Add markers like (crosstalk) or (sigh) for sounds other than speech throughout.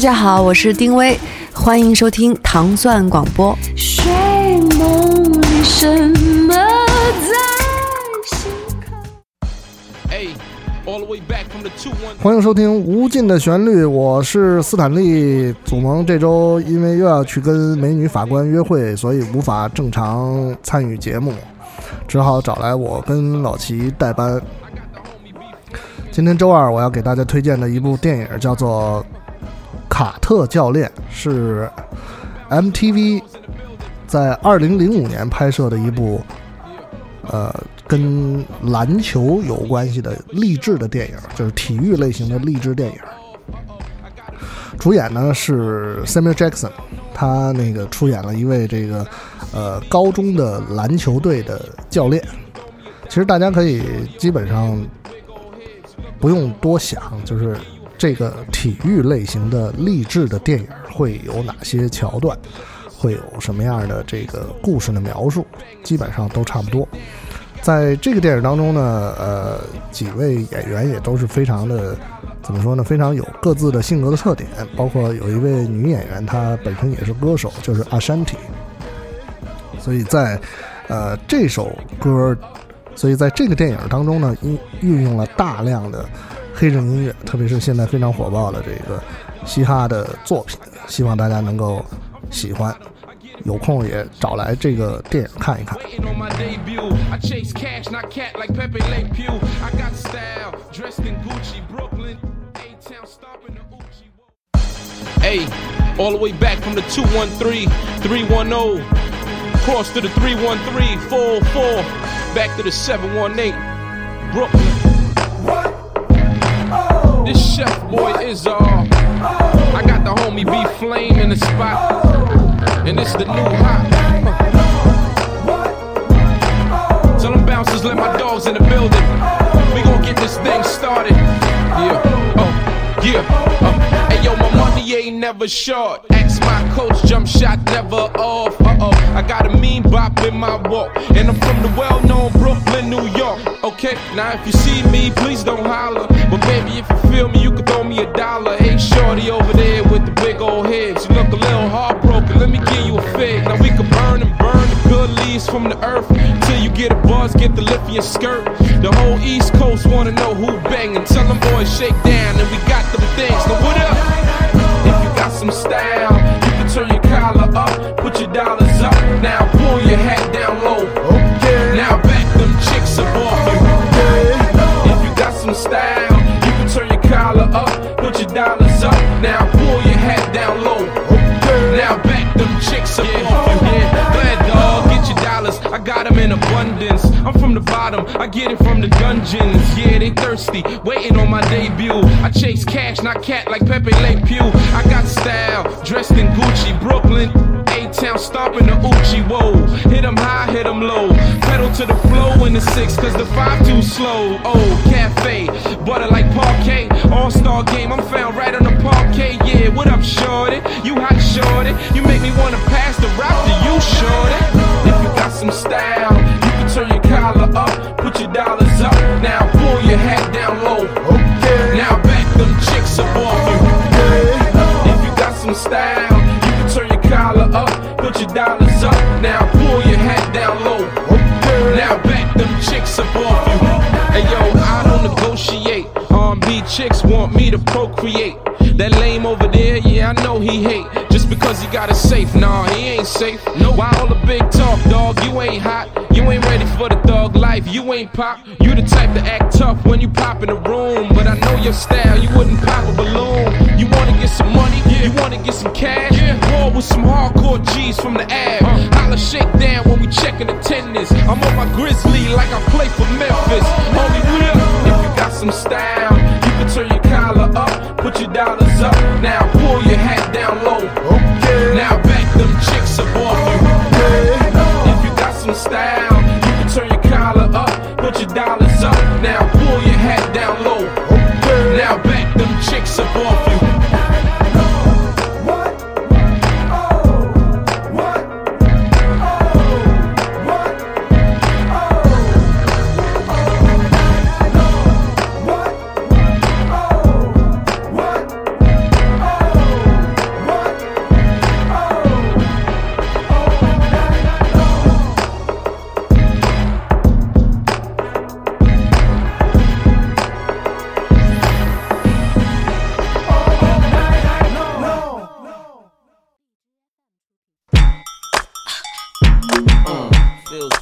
家好，我是丁薇，欢迎收听糖蒜广播。睡梦里什么在心欢迎收听《无尽的旋律》，我是斯坦利。祖萌这周因为又要去跟美女法官约会，所以无法正常参与节目，只好找来我跟老齐代班。今天周二，我要给大家推荐的一部电影叫做《卡特教练》，是 MTV 在二零零五年拍摄的一部，呃，跟篮球有关系的励志的电影，就是体育类型的励志电影。主演呢是 Samuel Jackson，他那个出演了一位这个呃高中的篮球队的教练。其实大家可以基本上。不用多想，就是这个体育类型的励志的电影会有哪些桥段，会有什么样的这个故事的描述，基本上都差不多。在这个电影当中呢，呃，几位演员也都是非常的，怎么说呢？非常有各自的性格的特点，包括有一位女演员，她本身也是歌手，就是阿山体。所以在呃这首歌。所以在这个电影当中呢，运运用了大量的黑人音乐，特别是现在非常火爆的这个嘻哈的作品，希望大家能够喜欢。有空也找来这个电影看一看。Hey, all the way back from the two one three three one zero, cross to the three one three four four. Back to the 718, Brooklyn. This chef boy is all. Uh, I got the homie B Flame in the spot. And this the new hot. Tell them bouncers, let my dogs in the building. We gon' get this thing started. Yeah, oh, yeah. Uh, hey yo, my money ain't never short. My coach, jump shot never off. Uh oh, I got a mean bop in my walk. And I'm from the well known Brooklyn, New York. Okay, now if you see me, please don't holler. But baby, if you feel me, you can throw me a dollar. Hey, shorty over there with the big old head. She look a little heartbroken. Let me give you a fig. Now we can burn and burn the good leaves from the earth. Till you get a buzz, get the lift in your skirt. The whole East Coast wanna know who banging. Tell them boys shake down, and we got them things. Now what up? If you got some style, I get it from the dungeons. Yeah, they thirsty, waiting on my debut. I chase cash, not cat like Pepe Le Pew. I got style, dressed in Gucci, Brooklyn. A-Town stomping the Uchi, whoa. Hit them high, hit them low. Pedal to the flow in the six, cause the five too slow. Oh, cafe, he hate. Just because he got a safe, nah, he ain't safe. No, why all the big talk, dog? You ain't hot. You ain't ready for the thug life. You ain't pop. You the type to act tough when you pop in the room. But I know your style. You wouldn't pop a balloon. You wanna get some money? Yeah. You wanna get some cash? Yeah. War with some hardcore G's from the ab. Uh. Holla shake down when we checking attendance. I'm on my grizzly like I play for Memphis. Homie, real. If you got some style,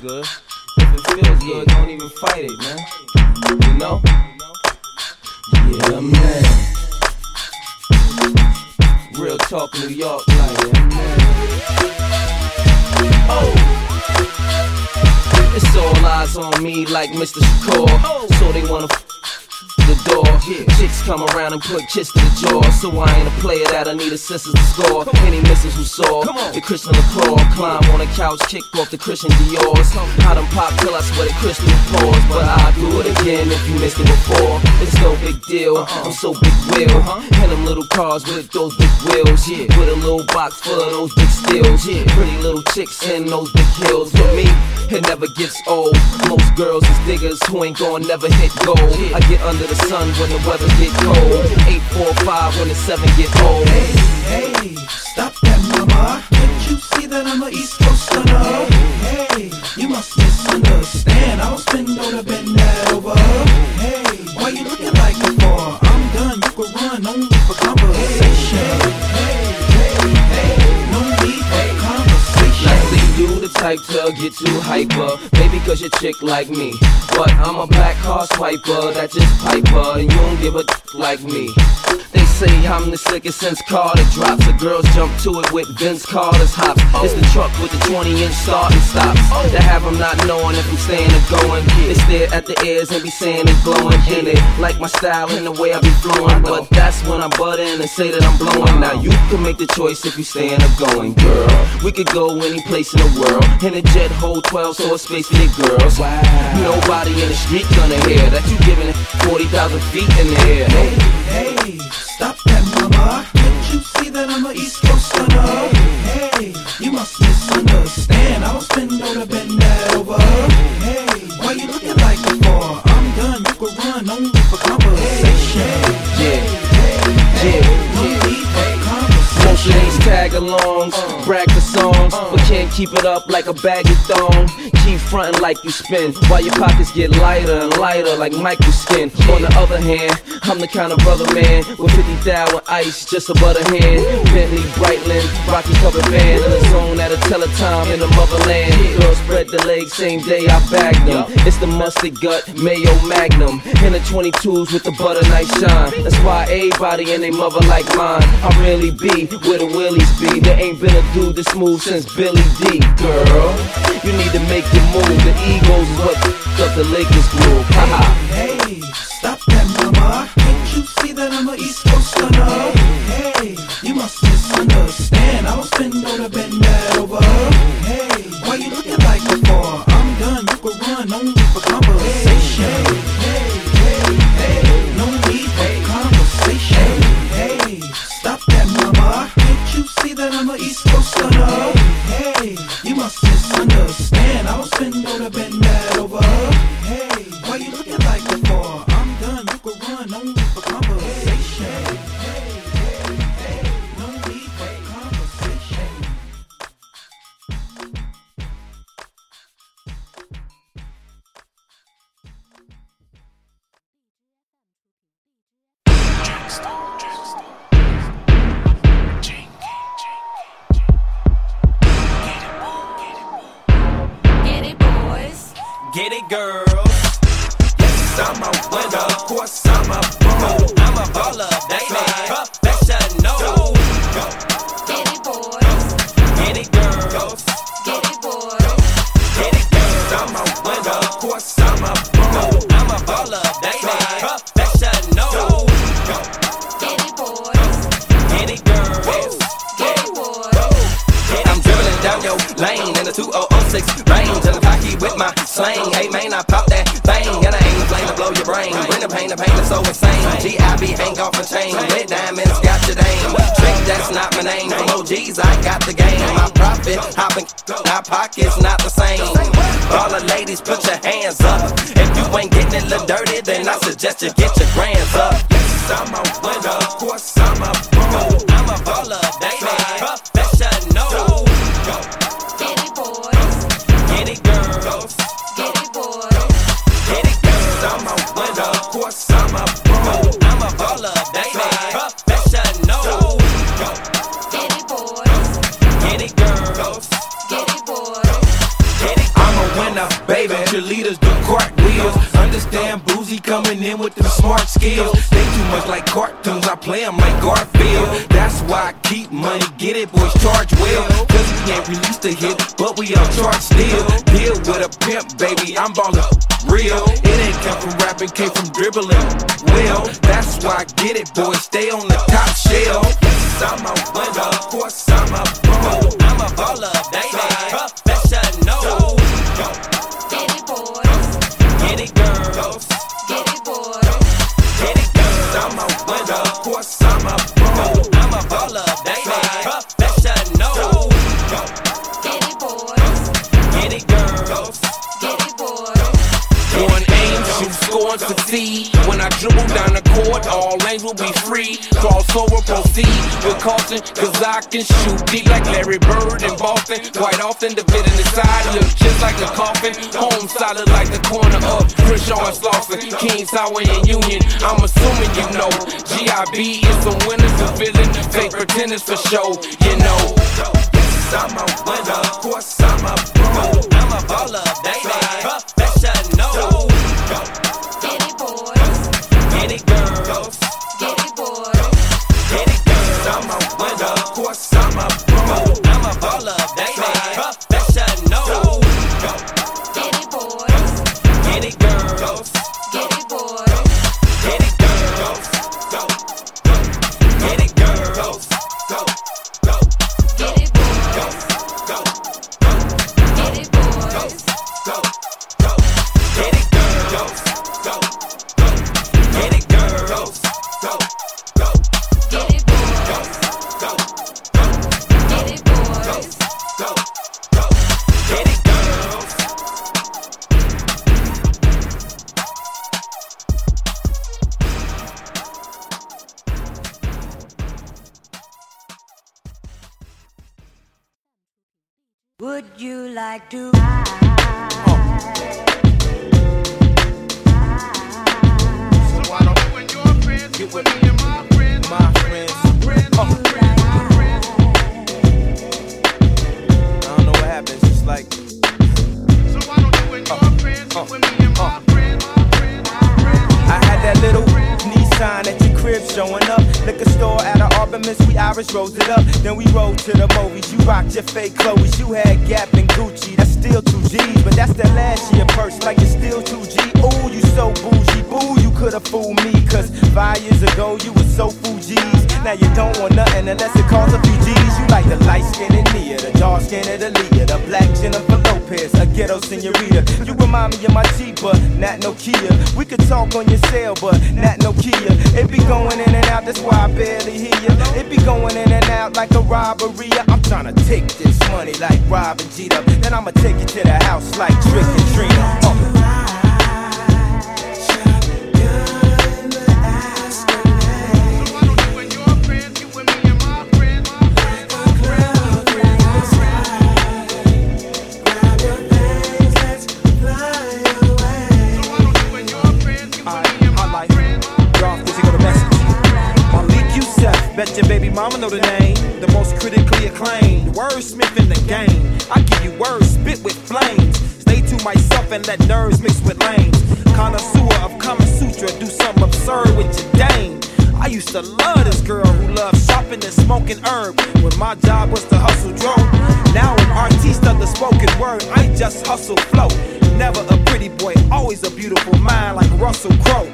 it feels good, don't even fight it, man. You know? Yeah, man. Real talk, New York, like, yeah, man. Oh! It's all eyes on me like Mr. Shakur. So they wanna the door. Chicks come around and put kiss to the jaw. So I ain't a player that I need a assistance to score. Any misses who saw the Christian LaCroix climb on a couch, kick off the Christian Dior's. I done pop till I sweat a Christian pause, but I'll do it again if you missed it before. It's no big deal. I'm so big wheel. And them little cars with those big wheels. Yeah. With a little box full of those big steels. Yeah. Pretty little chicks in those big heels. For me, it never gets old. Most girls is diggers who ain't gon' never hit gold. I get under the sun when the weather get cold. Eight, four, five when the seven get old. Hey, hey, stop that, mama. Can't you see that I'm a East Coast stunner? Hey, you must misunderstand. I don't spend all the bend that over. Hey, why you looking like it for? I'm done. You can run only for conversation. Hey, hey, hey, no need for conversation. I see you the type to get too hyper. Cause you're chick like me. But I'm a black car swiper that just piper. And you don't give a like me. Say I'm the sickest since Carter drops. The girls jump to it with Vince Carter's hops. Oh. It's the truck with the 20 inch starting stops. Oh. That have them not knowing if I'm staying or going. They stare at the ears and be saying it's glowing. And they like my style and the way I be flowing. But that's when I butt in and say that I'm blowing. Now you can make the choice if you staying or going, girl. We could go any place in the world. In a jet hold 12 so a space for the girls. Nobody in the street gonna hear that you giving it 40,000 feet in the air. Hey, hey, stop that, mama. Can't you see that I'm a East Coast stunner? Hey, you must misunderstand. I don't spend all the bend that over. Hey, why you looking like it for? I'm done. You can run only for conversation. Yeah, Hey, yeah, no yeah. need for Most of conversation. these tag alongs, uh. brag for songs, but can't keep it up like a bag of thong. Keep frontin' like you spin, while your pockets get lighter and lighter like Michael skin. On the other hand, I'm the kind of brother man with 50 thou ice, just a butter hand. Bentley Brightland, Rocky covered van in the zone at a teletime in the motherland. Girls spread the legs, same day I bagged them. It's the mustard gut, mayo magnum, and the 22s with the butter nice shine. That's why everybody and they mother like mine. I really be where the willies be. There ain't been a dude this smooth since Billy D. Girl, you need to make your move. The egos is what up the Lakers groove. Haha. Hey, stop that, mama. Your brain. Bring the pain, the pain is so insane. GIB hang off a chain, red diamonds got your name. Trick, that's not my name. From OGs, I got the game. My profit, hopping, our pockets not the same. All the ladies, put your hands up. If you ain't getting it look dirty, then I suggest you get your grands up. I'm a winner, of course I'm a pro. I'm a baller. Professional. Coming in with them smart skills. They too much like cartoons, I play them like Garfield. That's why I keep money, get it, boys, charge well. Cause we can't release the hit, but we on chart still. Deal with a pimp, baby, I'm ballin' real. It ain't come from rapping, came from dribbling. Well, that's why I get it, boys, stay on the top shelf. Yes, I'm a winner. Of course, I'm a pro. I'm a baller, lanes will be free. Crossover, proceed with caution, cause I can shoot deep like Larry Bird in Boston. Quite often, the bit in the side looks just like a coffin. Home solid like the corner of Crenshaw and Slauson. Kings Highway and Union, I'm assuming you know. GIB is some winners, some villain, fake pretenders for show, you know. Yes, I'm a winner. Of course, I'm a pro. I'm a baller, baby. Professional. Get it, boys. Get it, girls. You like to Get with me and my friends. My friends. Uh, I don't know what happens. It's like. I had that little Nissan at your crib showing up. Liquor store at an Artemis, we Irish rose it up. Then we rode to the movies. You rocked your fake clothes. You had Gap so Fuji's. Now you don't want nothing unless it costs a G's. You like the light skin and Nia, the dark skin of the black Jennifer Lopez, a ghetto senorita. You remind me of my Jeep, but not no Kia. We could talk on your cell, but not no Kia. It be going in and out, that's why I barely hear you. It be going in and out like a robbery. I'm tryna take this money like Rob and Jeter. Then I'ma take it to the house like Trick and Trina. Uh. Mama know the name. The most critically acclaimed wordsmith in the game. I give you words spit with flames. Stay to myself and let nerves mix with lanes. Connoisseur of Kama Sutra, do something absurd with your dame. I used to love this girl who loved shopping and smoking herb when my job was to hustle drone. Now an artiste of the spoken word, I just hustle flow. Never a pretty boy, always a beautiful mind like Russell Crowe.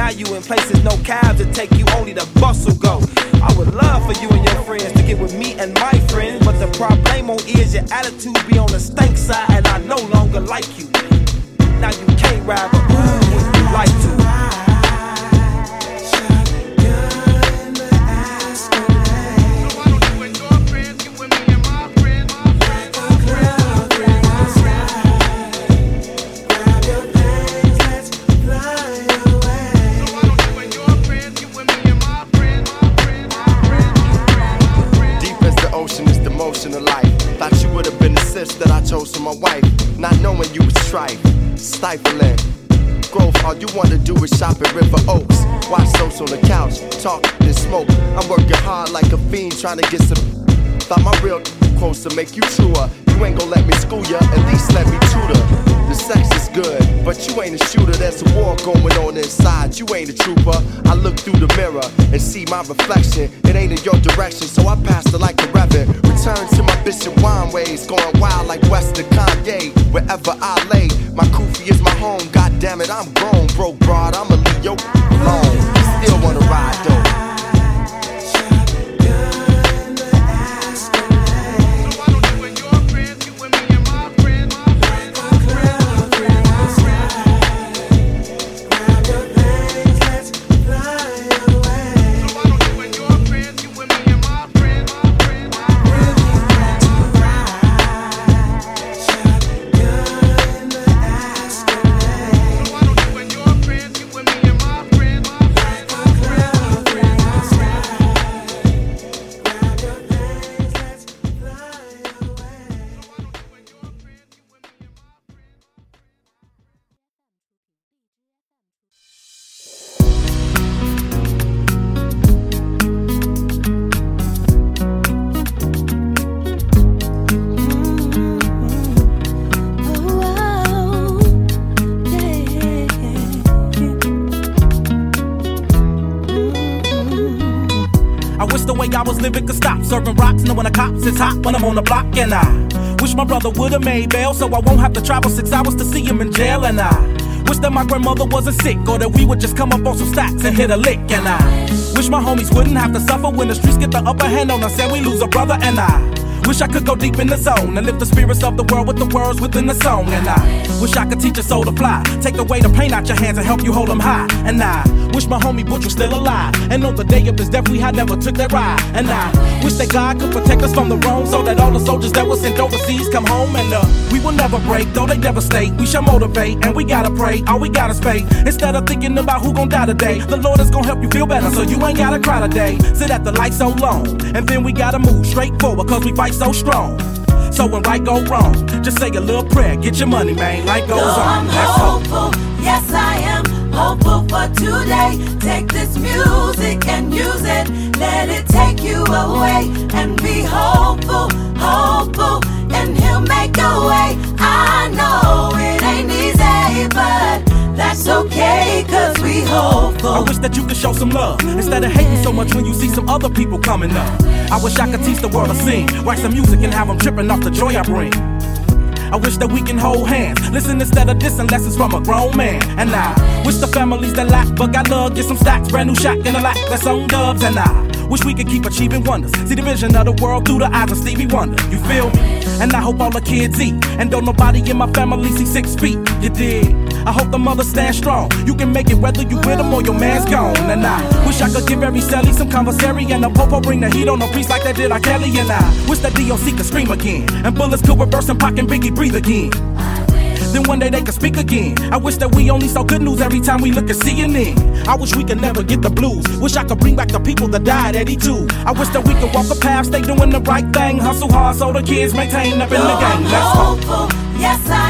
Now you in places no cabs to take you, only the bus will go. I would love for you and your friends to get with me and my friends, but the problem is your attitude be on the stank side, and I no longer like you. Now you can't ride, but ooh, would you like to? Of life. Thought you would have been the sis that I chose for my wife. Not knowing you was strife, stifling. Growth, all you wanna do is shop at River Oaks. Watch soaps on the couch, talk and smoke. I'm working hard like a fiend trying to get some. Thought my real quotes to make you truer. Ain't gonna let me school ya, at least let me tutor. The sex is good, but you ain't a shooter. There's a war going on inside. You ain't a trooper. I look through the mirror and see my reflection. It ain't in your direction, so I passed it like a reverend. Return to my Bishop Wine ways, going wild like Western Kanye. Wherever I lay, my kufi is my home. God damn it, I'm grown, broke broad. I'ma leave your alone. Still wanna ride though. Cops is hot when I'm on the block. And I wish my brother would've made bail so I won't have to travel six hours to see him in jail. And I wish that my grandmother wasn't sick or that we would just come up on some stacks and hit a lick. And I wish my homies wouldn't have to suffer when the streets get the upper hand on us and we lose a brother. And I Wish I could go deep in the zone and lift the spirits of the world with the words within the song. And I wish I could teach a soul to fly. Take away the pain out your hands and help you hold them high. And I wish my homie Butch was still alive. And on the day of his death, we had never took that ride. And I wish that God could protect us from the wrong so that all the soldiers that were sent overseas come home. And uh, we will never break, though they devastate. We shall motivate and we gotta pray. All we gotta pay. Instead of thinking about who gon' die today, the Lord is gon' help you feel better so you ain't gotta cry today. Sit at the light so long. And then we gotta move straight forward cause we fight so strong. So when right go wrong, just say a little prayer, get your money, man. Life goes Though on. I'm hope. hopeful, yes I am hopeful for today. Take this music and use it, let it take you away and be hopeful, hopeful, and he'll make a way. I know it ain't easy, but that's okay, cause we hopeful. I wish that you could show some love instead of hating so much when you see some other people coming up. I wish I could teach the world to sing, write some music and have them tripping off the joy I bring. I wish that we can hold hands, listen instead of dissing lessons from a grown man. And I wish the families that lack but got love get some stacks, brand new in the lack that's on dubs. And I wish we could keep achieving wonders, see the vision of the world through the eyes of Stevie Wonder. You feel me? And I hope all the kids eat, and don't nobody in my family see six feet. You dig? I hope the mother stand strong. You can make it whether you with them or your man's gone. And I wish I could give every celly some commissary and a popo bring the heat on a priest like that did R. Kelly. And I wish that DOC could scream again and bullets could reverse and Pac and Biggie breathe again. Then one day they could speak again. I wish that we only saw good news every time we look at CNN. I wish we could never get the blues. Wish I could bring back the people that died at E2. I wish that we could walk the path, stay doing the right thing, hustle hard so the kids maintain up in the game. I'm Let's go. hopeful, yes I am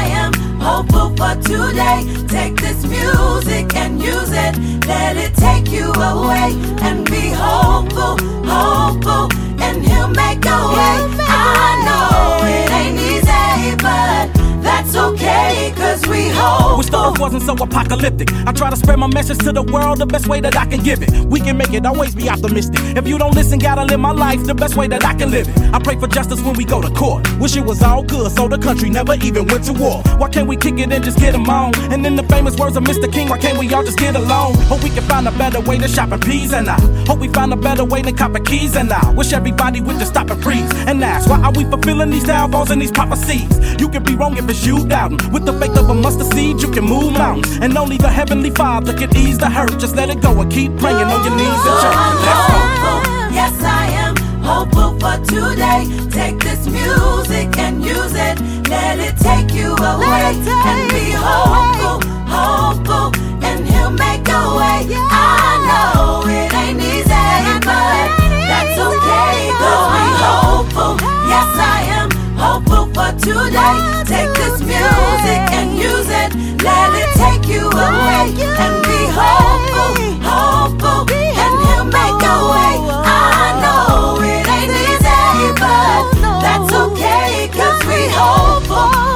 hopeful for today. Take this music and use it, let it take you away and be hopeful, hopeful, and he'll make a way. I know it ain't easy, but that's okay, cause we hope. Wish the earth wasn't so apocalyptic. I try to spread my message to the world the best way that I can give it. We can make it, always be optimistic. If you don't listen, gotta live my life the best way that I can live it. I pray for justice when we go to court. Wish it was all good, so the country never even went to war. Why can't we kick it and just get 'em on? And in the famous words of Mr. King, why can't we all just get along? Hope we can find a better way to shop in peas and I hope we find a better way to cop keys and I wish everybody would just stop and freeze and ask why are we fulfilling these downfalls and these prophecies? You can be wrong if it's you doubting. With the faith of a mustard seed, you can move mountains. And only the Heavenly Father can ease the hurt. Just let it go and keep praying on your knees in church. Let's go. hopeful, yes I am hopeful for today. Take this music and use it, let it take you away and be hopeful, hopeful, and he'll make a way. I know it ain't easy, but that's okay. Cause we hopeful, yes I am hopeful for today. Take this music and use it, let it take you away and be hopeful, hopeful, and he'll make a way. I know it ain't easy, but that's okay, cause we hope.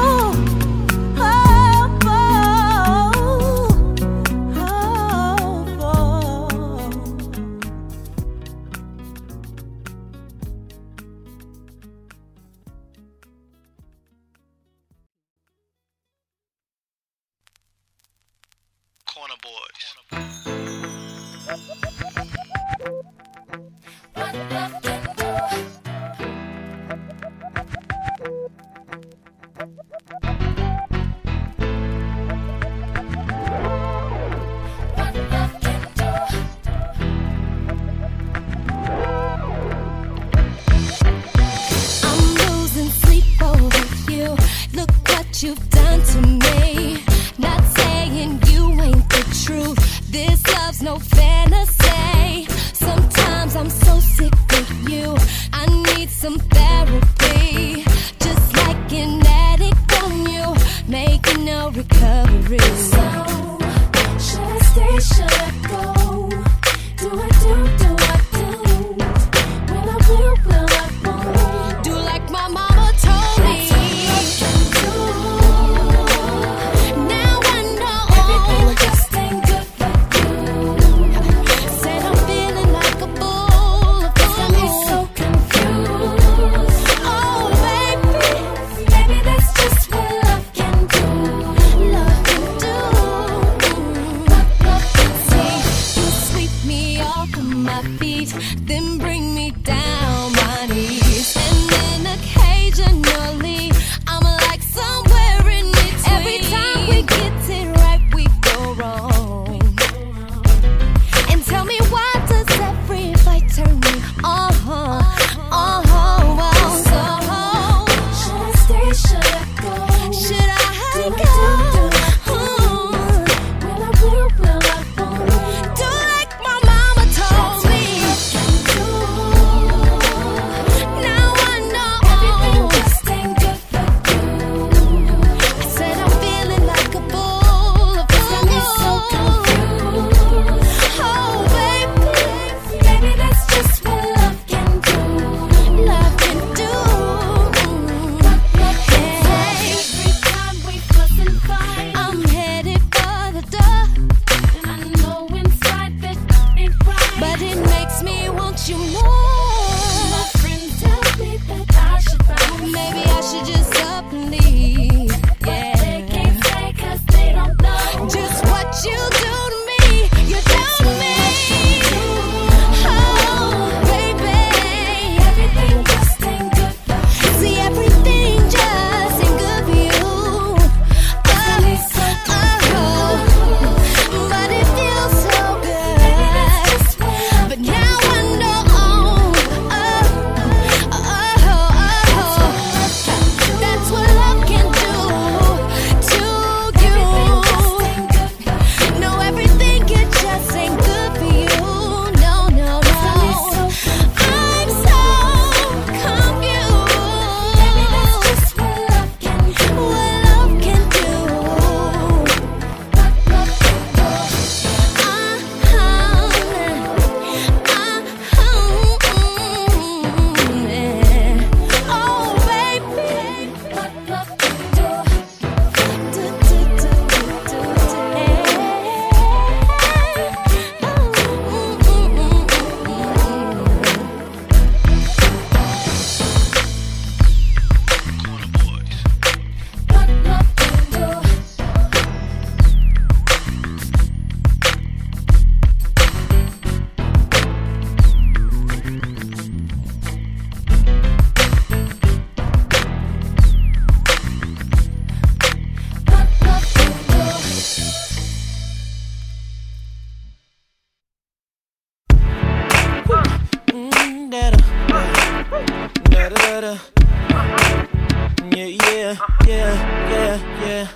Yeah, yeah, yeah, yeah, yeah.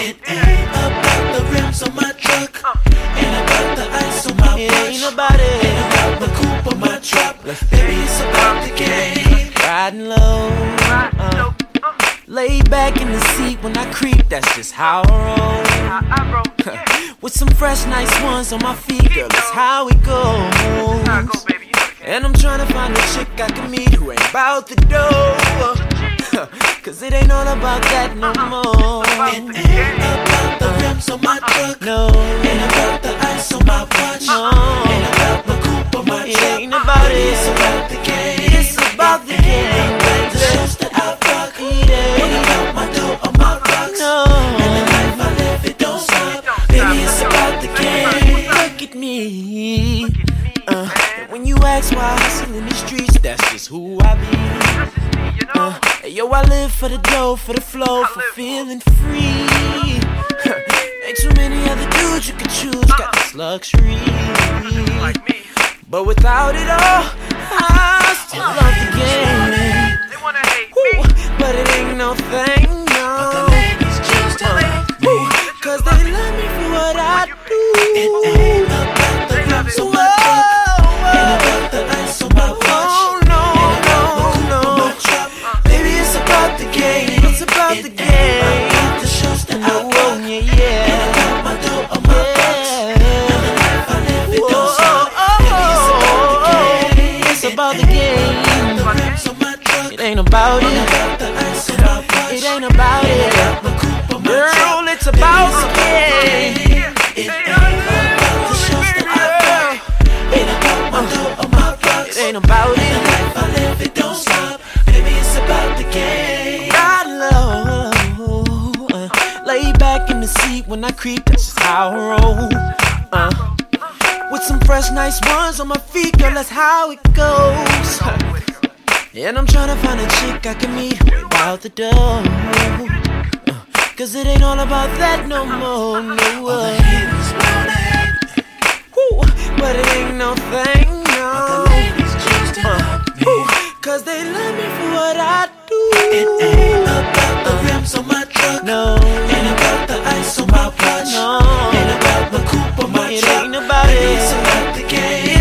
It ain't about the rims on my truck. Ain't about the ice on my It watch. ain't about it. Ain't about the coupe on my drop. Baby, it's about the game. Riding low. Uh, laid back in the seat when I creep, that's just how I roll. (laughs) With some fresh, nice ones on my feet, girl, that's how it goes. And I'm trying to find a chick I can meet who ain't about the dough. (laughs) Cause it ain't all about that no uh-uh. more. It ain't about the rims on my uh-uh. truck. No. Ain't about the ice on my watch. Uh-uh. No. Ain't about the coupe on my it truck. Ain't about it. It's about the game. It's about the game. It ain't about the shows that I rock. It ain't about my dough on my rocks. No. And the life I live, it don't stop. Baby, it's about the game. Look at me. Uh. Ask why I hustle in the streets. That's just who I be. Uh, yo, I live for the dough, for the flow, for feeling free. (laughs) Ain't too many other dudes you can choose. Got this luxury. But without it all, I still love the game. They wanna hate me, but it ain't no thing, no. Uh, Cause they love me for what I do. It ain't about the love, so I the game. About the shows that I got. Yeah, yeah. And I got my dough on my box. And the life I live, it don't stop. Baby, it's about the game. It's about the game. The rims on my truck. It ain't about it. It ain't about it. Girl, it's about the game. It ain't about the that I got. Ain't about my dough on my box. It ain't about it. When I creep. That's just how I roll. Uh, with some fresh, nice ones on my feet, girl. That's how it goes. (laughs) And I'm tryna find a chick I can meet without the dough. Uh, Cause it ain't all about that no more, no. Uh. But it ain't no thing, no. Uh, Cause they love me for what I do. It ain't about the rims on my truck. No, on. Ain't about the coupe or my it truck. Ain't about it. It's about the game.